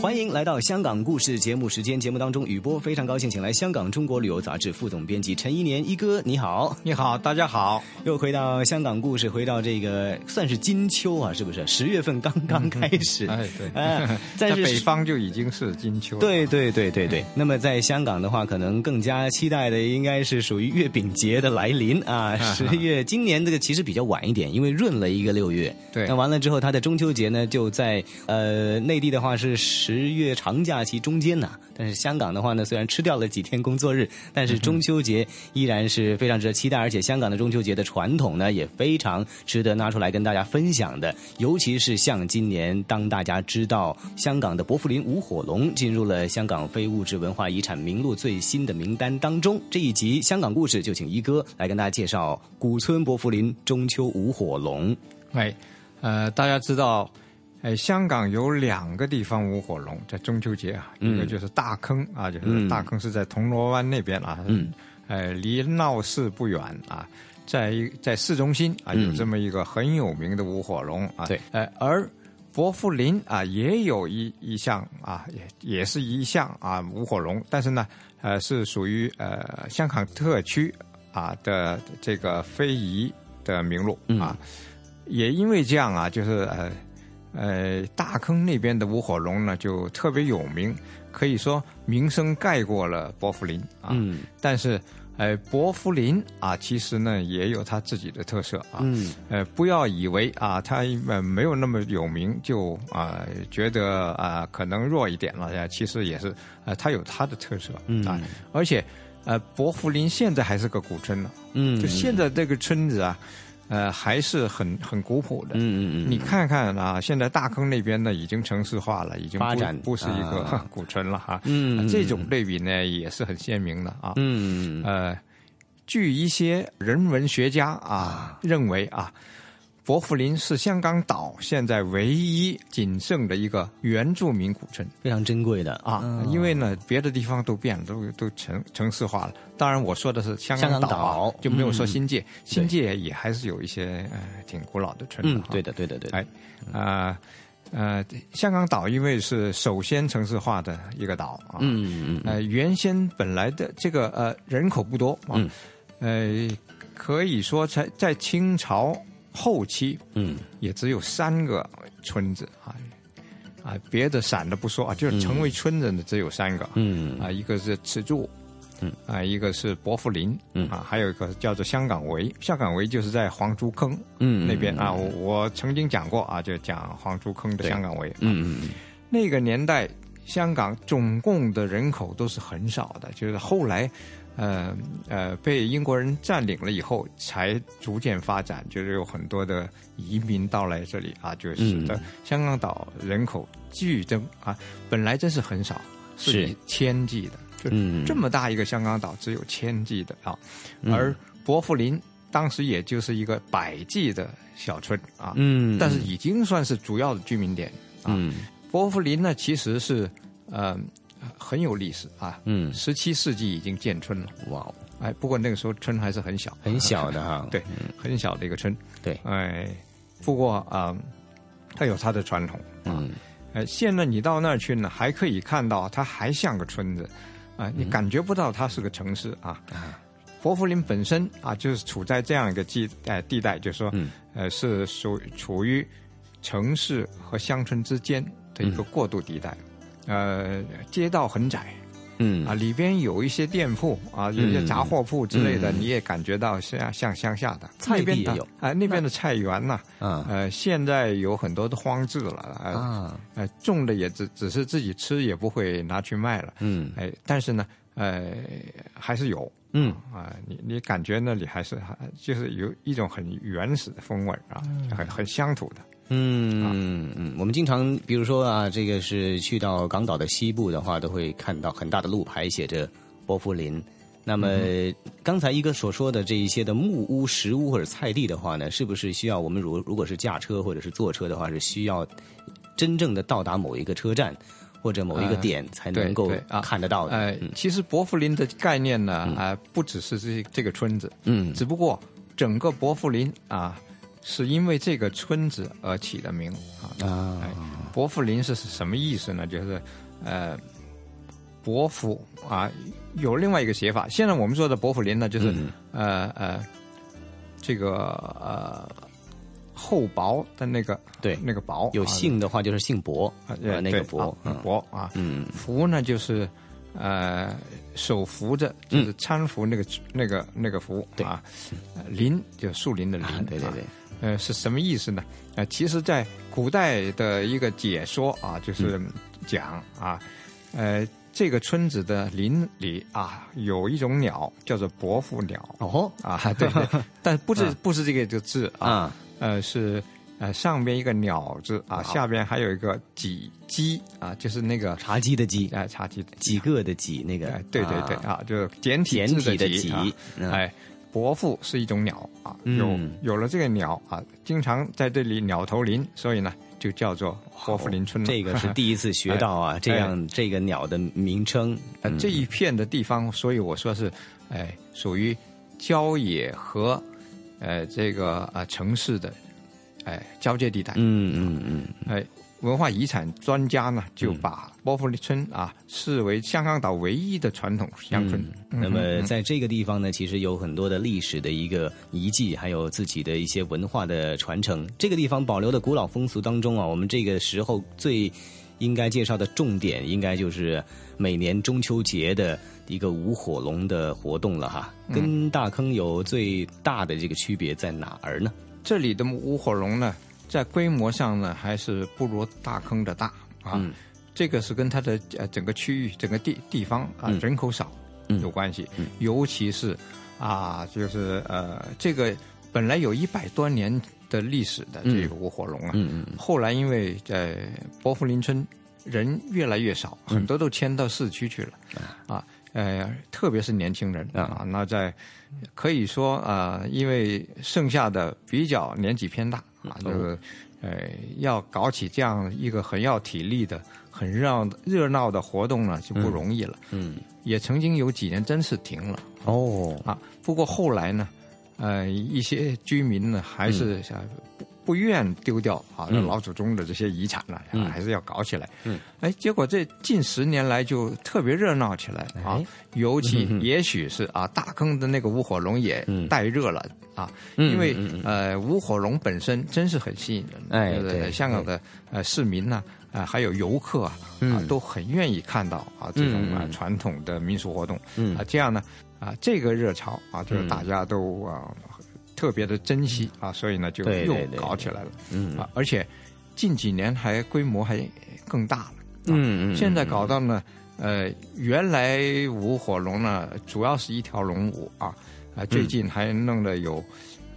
欢迎来到香港故事节目时间。节目当中，雨波非常高兴，请来香港中国旅游杂志副总编辑陈一年一哥，你好，你好，大家好，又回到香港故事，回到这个算是金秋啊，是不是？十月份刚刚开始，哎对，呃，<laughs> 在北方就已经是金秋，对对对对对。那么在香港的话，可能更加期待的应该是属于月饼节的来临啊。<laughs> 十月今年这个其实比较晚一点，因为闰了一个六月。对，那完了之后，它的中秋节呢就在呃内地的话是十十月长假期中间呢，但是香港的话呢，虽然吃掉了几天工作日，但是中秋节依然是非常值得期待，而且香港的中秋节的传统呢也非常值得拿出来跟大家分享的。尤其是像今年，当大家知道香港的薄扶林舞火龙进入了香港非物质文化遗产名录最新的名单当中，这一集香港故事就请一哥来跟大家介绍古村薄扶林中秋舞火龙。哎，呃，大家知道。哎，香港有两个地方舞火龙，在中秋节啊，一个就是大坑啊，就是大坑是在铜锣湾那边啊，嗯，呃，离闹市不远啊，在在市中心啊，有这么一个很有名的舞火龙啊，对，呃，而薄扶林啊，也有一一项啊，也也是一项啊舞火龙，但是呢，呃，是属于呃香港特区啊的这个非遗的名录啊，也因为这样啊，就是呃。呃，大坑那边的舞火龙呢，就特别有名，可以说名声盖过了薄福林啊。嗯。但是，呃，薄福林啊，其实呢也有它自己的特色啊。嗯。呃，不要以为啊，它呃没有那么有名，就啊觉得啊可能弱一点了呀。其实也是，呃，它有它的特色啊。而且，呃，薄福林现在还是个古村呢。嗯。就现在这个村子啊。呃，还是很很古朴的。嗯嗯嗯。你看看啊，现在大坑那边呢，已经城市化了，已经发展不是一个 <laughs> 古村了哈。嗯。这种对比呢，也是很鲜明的啊。嗯嗯。呃，据一些人文学家啊认为啊。薄扶林是香港岛现在唯一仅剩的一个原住民古镇，非常珍贵的啊！因为呢，别的地方都变了，都都城城市化了。当然，我说的是香港岛，就没有说新界。新界也还是有一些呃挺古老的村子。嗯，对的，对的，对。哎，啊呃，香港岛因为是首先城市化的一个岛啊。嗯嗯嗯。呃，原先本来的这个呃人口不多啊。嗯。呃，可以说在在清朝。后期，嗯，也只有三个村子啊，啊，别的散的不说啊，就是成为村子的只有三个，嗯，啊，一个是赤柱，嗯。啊，一个是薄扶林，嗯。啊，还有一个叫做香港围。香港围就是在黄竹坑，嗯那边啊，嗯。我我曾经讲过啊，就讲黄竹坑的香港围。嗯嗯嗯，那个年代，香港总共的人口都是很少的，就是后来，呃呃，被英国人占领了以后，才逐渐发展，就是有很多的移民到来这里啊，就使得嗯香港岛人口剧增啊，本来真是很少，是以千计的，就嗯这么大一个香港岛只有千计的啊，嗯。而伯福林当时也就是一个百计的小村啊，嗯。但是已经算是主要的居民点啊。嗯。薄扶林呢，其实是呃很有历史啊，嗯，十七世纪已经建村了，哇哦，哎，不过那个时候村还是很小，很小的哈。<laughs> 对，很小的一个村，对，哎，不过啊、它有它的传统，嗯，呃，现在你到那儿去呢，还可以看到它还像个村子，啊、你感觉不到它是个城市啊。佛福林本身啊，就是处在这样一个地呃地带，就是说，呃，是属处于城市和乡村之间的一个过渡地带，呃，街道很窄，嗯啊，里边有一些店铺啊，有一些杂货铺之类的，嗯你也感觉到像像乡下的。菜地那边的啊，那边的菜园呐，啊呃，现在有很多都荒置了呃啊，呃，种的也只只是自己吃，也不会拿去卖了。嗯，哎，但是呢，呃，还是有。嗯啊，你你感觉那里还是还就是有一种很原始的风味儿啊，很很乡土的。嗯嗯，我们经常比如说啊，这个是去到港岛的西部的话，都会看到很大的路牌写着薄扶林。那么嗯刚才一哥所说的这一些的木屋、石屋或者菜地的话呢，是不是需要我们如如果是驾车或者是坐车的话，是需要真正的到达某一个车站或者某一个点才能够看得到的？呃，其实伯福林的概念呢，啊、不只是这这个村子，嗯，只不过整个伯福林啊，是因为这个村子而起的名啊。啊。哎，薄扶林是什么意思呢？就是呃，伯福啊，有另外一个写法。现在我们说的薄福林呢，就是、嗯。呃呃，这个呃厚薄的那个对。那个薄有啊姓的话就是姓薄，啊，呃那个对薄，啊薄啊，嗯，福呢就是呃手扶着，就是搀扶那个、那个那个福啊，呃林就树林的林，对对对啊，呃是什么意思呢？呃，其实，在古代的一个解说啊，就是嗯。讲啊，呃。这个村子的林里啊，有一种鸟叫做伯父鸟。哦，啊，对对，<laughs> 但不是啊不是这个个字啊啊，呃是呃上边一个鸟字啊，下边还有一个几鸡啊，就是那个茶几的几，哎，茶几的几个的几那个，对对对啊，就是简体简体的几的啊嗯。哎，伯父是一种鸟啊，嗯有有了这个鸟啊，经常在这里鸟头林，所以呢就叫做伯父林村了。这个是第一次学到啊，<laughs> 这样这个鸟的名称。呃，这一片的地方，所以我说是，哎，属于郊野和呃这个呃城市的哎交界地带。嗯嗯嗯。哎，文化遗产专家呢就把波夫利村啊视为香港岛唯一的传统乡村。那么在这个地方呢，其实有很多的历史的一个遗迹，还有自己的一些文化的传承。这个地方保留的古老风俗当中啊，我们这个时候最应该介绍的重点，应该就是每年中秋节的一个舞火龙的活动了哈。跟大坑有最大的这个区别在哪儿呢？这里的舞火龙呢，在规模上呢，还是不如大坑的大啊。嗯。这个是跟它的呃整个区域、整个地地方啊、嗯。人口少嗯。有关系，尤其是啊，就是呃这个本来有一百多年的历史的这个舞火龙啊，嗯嗯后来因为在伯福林村人越来越少，嗯。很多都迁到市区去了啊。呃，特别是年轻人啊，那在可以说啊、呃，因为剩下的比较年纪偏大啊，嗯就是呃，要搞起这样一个很要体力的、很热闹热闹的活动呢，就不容易了。嗯，也曾经有几年真是停了哦啊。不过后来呢，呃，一些居民呢还是想不不愿丢掉啊嗯。老祖宗的这些遗产了，嗯。还是要搞起来。嗯，哎，结果这近十年来就特别热闹起来啊，尤其嗯也许是啊，大坑的那个舞火龙也带热了啊，嗯因为呃，舞火龙本身真是很吸引人对不对？香港的呃市民呢啊，还有游客啊，啊，都很愿意看到啊这种啊传统的民俗活动。嗯。啊，这样呢，啊，这个热潮啊，就是大家都啊特别的珍惜啊，所以呢就又搞起来了。嗯。啊，而且近几年还规模还更大了。嗯嗯，现在搞到呢，呃，原来舞火龙呢，主要是一条龙舞啊，啊，最近还弄了有，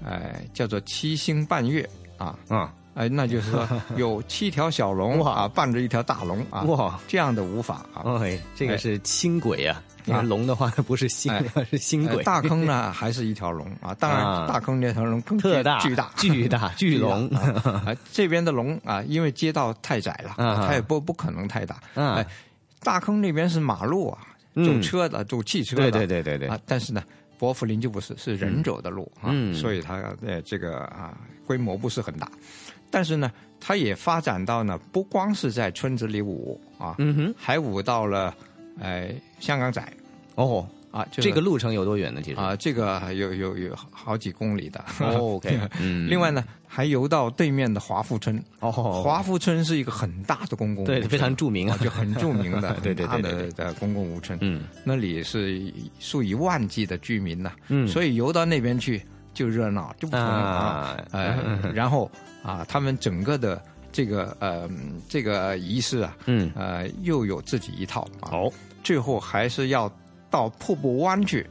呃，叫做七星伴月啊，啊，哎，那就是说 <laughs> 有七条小龙啊，伴着一条大龙啊，哇，这样的舞法啊，哎，这个是轻轨啊，因为啊龙的话它不是星，<laughs> 是星轨。呃大坑呢还是一条龙啊，当啊然大坑那条龙更特大巨大巨大巨 <laughs> 龙这边的龙啊，因为街道太窄了，啊它也不不可能太大。啊哎，大坑那边是马路啊，嗯走车的，走汽车的。对对对对对啊，但是呢，伯福林就不是，是人走的路啊，嗯所以它呃这个啊规模不是很大，但是呢，它也发展到呢，不光是在村子里舞啊，嗯哼，还舞到了呃香港仔哦。啊，就是这个路程有多远呢？其实啊，这个有有有好几公里的。哦 OK，<laughs> 嗯另外呢，还游到对面的华富村。哦，华富村是一个很大的公共对非常著名啊就很著名的 <laughs> 对对对的公共屋村。嗯，那里是数以万计的居民呐。嗯所以游到那边去就热闹，就不同啊啊。呃，然后啊，他们整个的这个呃这个仪式啊，嗯呃，又有自己一套啊。哦，最后还是要到瀑布湾去。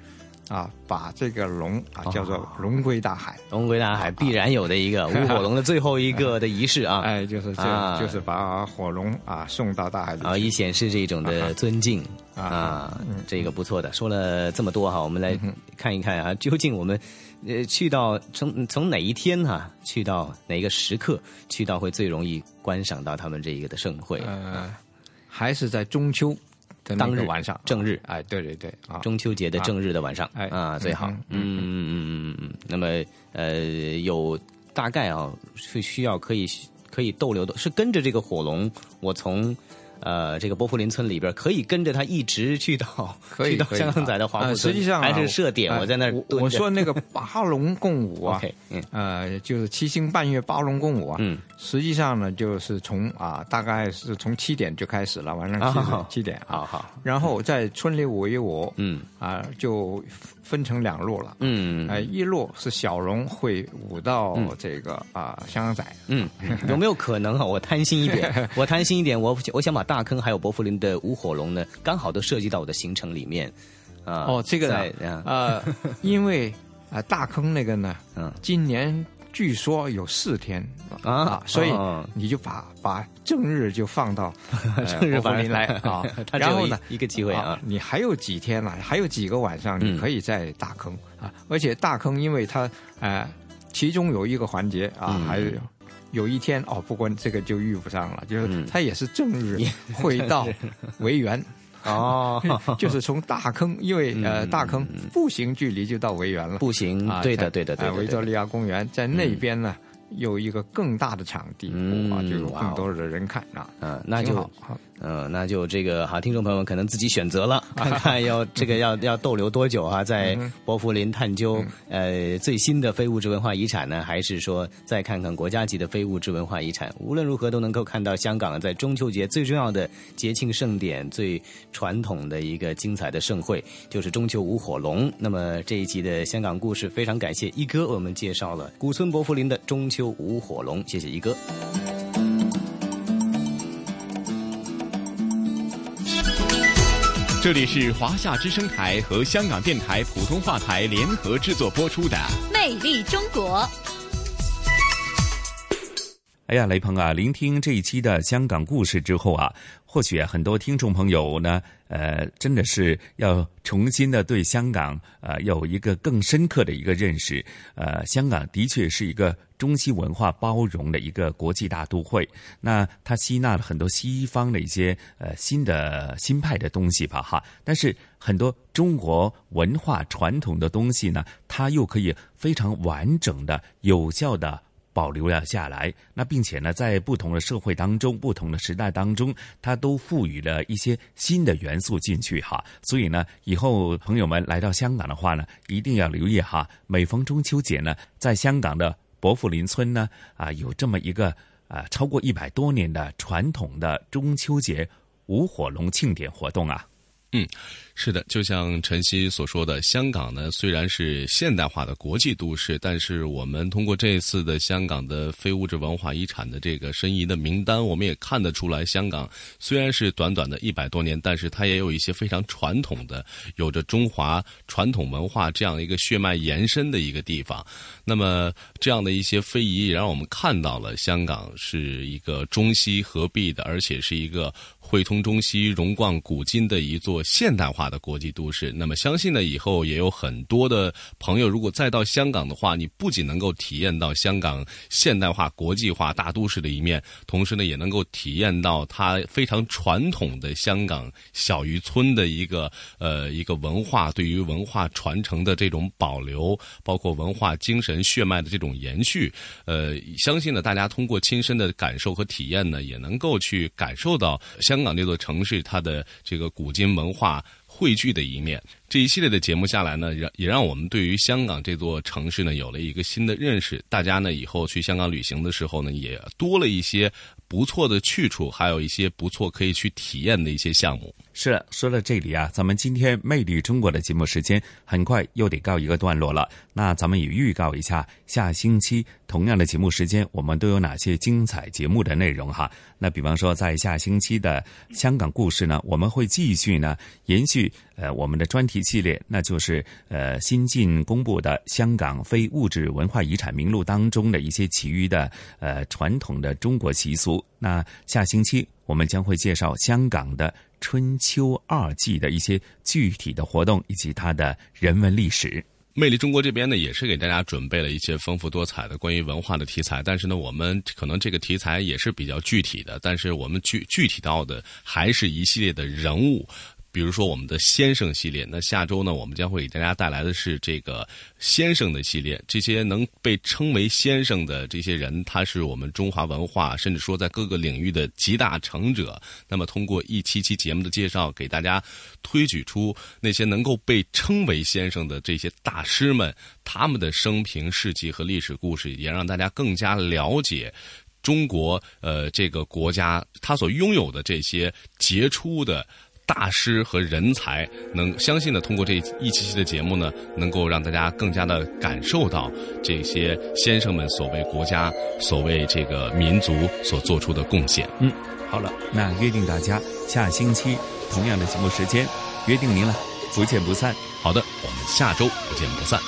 啊，把这个龙啊叫做龙归大海，龙归大海必然有的一个舞火龙的最后一个的仪式啊，<laughs> 哎，就是这，啊就是把火龙啊送到大海里啊，以显示这种的尊敬啊啊，这个不错的。说了这么多哈，我们来看一看啊，究竟我们呃去到从从哪一天哈，去到哪一个时刻，去到会最容易观赏到他们这一个的盛会？呃，还是在中秋的当日晚上，正日，哎，对对对啊，中秋节的正日的晚上，哎啊，最好，嗯嗯嗯嗯嗯嗯。那么呃，有大概啊，是需要可以可以逗留的，是跟着这个火龙，我从。呃，这个波福林村里边可以跟着他一直去到 <laughs> 可以去到香港仔的华呃富村，实际上啊还是设点，呃我在那儿我我说那个八龙共舞啊 <laughs> 呃，就是七星半月八龙共舞啊，嗯，实际上呢，就是从啊，大概是从七点就开始了，晚上七七点啊，好好，然后在村里舞一舞，嗯。啊，就分成两路了，嗯。哎，一路是小龙会舞到这个啊香港仔，嗯，有没有可能啊？我贪心一点，<laughs> 我贪心一点，我我想把大坑还有伯福林的无火龙呢，刚好都涉及到我的行程里面。啊。哦，这个呢啊呃，<laughs> 因为啊、大坑那个呢，嗯，今年据说有四天啊？所以哦你就把把正日就放到 <laughs> 呃正日伯福林来 <laughs> 啊。然后呢一个机会啊你还有几天呢？还有几个晚上嗯。你可以在大坑啊，而且大坑因为它呃，其中有一个环节啊，嗯。还有。一天哦，不过这个就遇不上了，就是他也是正日会 <laughs> 到 <laughs> 维园，哦，<laughs> 就是从大坑，因为呃大坑步行距离就到维园了，步行啊，对的对的对维多利亚公园在那边呢有一个更大的场地，啊，就有更多的人看啊，嗯，那就好嗯，那就这个好，听众朋友们可能自己选择了，<laughs> 看看要这个要要逗留多久啊，在伯福林探究呃最新的非物质文化遗产呢，还是说再看看国家级的非物质文化遗产？无论如何都能够看到香港在中秋节最重要的节庆盛典、最传统的一个精彩的盛会，就是中秋舞火龙。那么这一集的香港故事，非常感谢一哥为我们介绍了古村伯福林的中秋舞火龙，谢谢一哥。这里是华夏之声台和香港电台普通话台联合制作播出的《魅力中国》。哎呀，雷鹏啊，聆听这一期的香港故事之后啊，或许很多听众朋友呢，呃，真的是要重新的对香港呃有一个更深刻的一个认识。呃，香港的确是一个中西文化包容的一个国际大都会，那它吸纳了很多西方的一些呃新的新派的东西吧，哈。但是很多中国文化传统的东西呢，它又可以非常完整的、有效的。保留了下来，那并且呢，在不同的社会当中、不同的时代当中，它都赋予了一些新的元素进去哈。所以呢，以后朋友们来到香港的话呢，一定要留意哈。每逢中秋节呢，在香港的伯福林村呢，啊，有这么一个呃超过一百多年的传统的中秋节舞火龙庆典活动啊。嗯，是的，就像晨曦所说的，香港呢虽然是现代化的国际都市，但是我们通过这一次的香港的非物质文化遗产的这个申遗的名单，我们也看得出来，香港虽然是短短的一百多年，但是它也有一些非常传统的，有着中华传统文化这样一个血脉延伸的一个地方。那么这样的一些非遗，也让我们看到了香港是一个中西合璧的，而且是一个。汇通中西、荣冠古今的一座现代化的国际都市。那么，相信呢，以后也有很多的朋友，如果再到香港的话，你不仅能够体验到香港现代化、国际化大都市的一面，同时呢，也能够体验到它非常传统的香港小渔村的一个呃一个文化，对于文化传承的这种保留，包括文化精神血脉的这种延续。呃，相信呢，大家通过亲身的感受和体验呢，也能够去感受到香。香港这座城市，它的这个古今文化汇聚的一面，这一系列的节目下来呢，让也让我们对于香港这座城市呢有了一个新的认识。大家呢以后去香港旅行的时候呢，也多了一些不错的去处，还有一些不错可以去体验的一些项目。是说到这里啊，咱们今天《魅力中国》的节目时间很快又得告一个段落了。那咱们也预告一下，下星期同样的节目时间，我们都有哪些精彩节目的内容哈？那比方说，在下星期的香港故事呢，我们会继续呢延续呃我们的专题系列，那就是呃新近公布的香港非物质文化遗产名录当中的一些其余的呃传统的中国习俗。那下星期我们将会介绍香港的。春秋二季的一些具体的活动以及它的人文历史，魅力中国这边呢也是给大家准备了一些丰富多彩的关于文化的题材，但是呢，我们可能这个题材也是比较具体的，但是我们具具体到的还是一系列的人物。比如说我们的先生系列，那下周呢，我们将会给大家带来的是这个先生的系列。这些能被称为先生的这些人，他是我们中华文化，甚至说在各个领域的集大成者。那么通过一期期节目的介绍，给大家推举出那些能够被称为先生的这些大师们，他们的生平事迹和历史故事，也让大家更加了解中国呃这个国家他所拥有的这些杰出的。大师和人才，能相信呢通过这一期期的节目呢，能够让大家更加的感受到这些先生们所为国家、所为这个民族所做出的贡献。嗯，好了，那约定大家下星期同样的节目时间，约定您了，不见不散。好的，我们下周不见不散。